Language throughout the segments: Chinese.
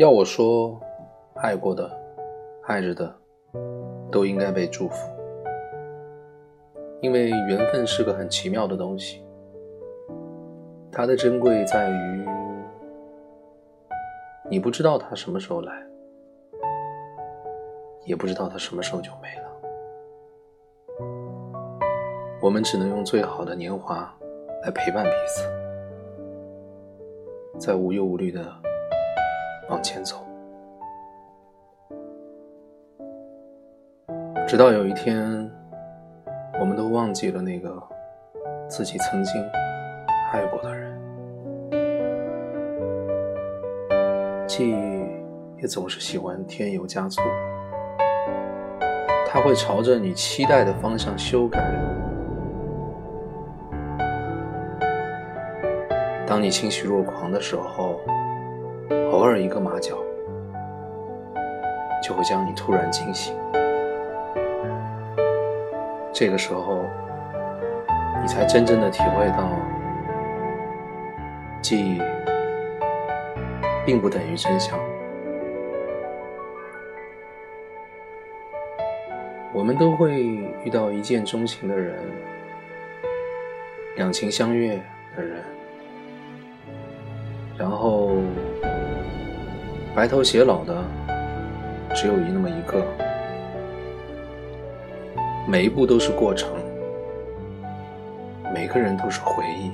要我说，爱过的、爱着的，都应该被祝福，因为缘分是个很奇妙的东西。它的珍贵在于，你不知道它什么时候来，也不知道它什么时候就没了。我们只能用最好的年华来陪伴彼此，在无忧无虑的。往前走，直到有一天，我们都忘记了那个自己曾经爱过的人。记忆也总是喜欢添油加醋，它会朝着你期待的方向修改。当你欣喜若狂的时候。偶尔一个马脚，就会将你突然惊醒。这个时候，你才真正的体会到，记忆并不等于真相。我们都会遇到一见钟情的人，两情相悦的人，然后。白头偕老的只有一那么一个，每一步都是过程，每个人都是回忆，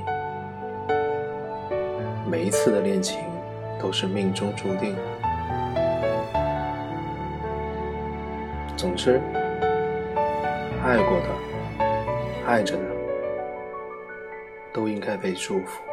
每一次的恋情都是命中注定。总之，爱过的、爱着的，都应该被祝福。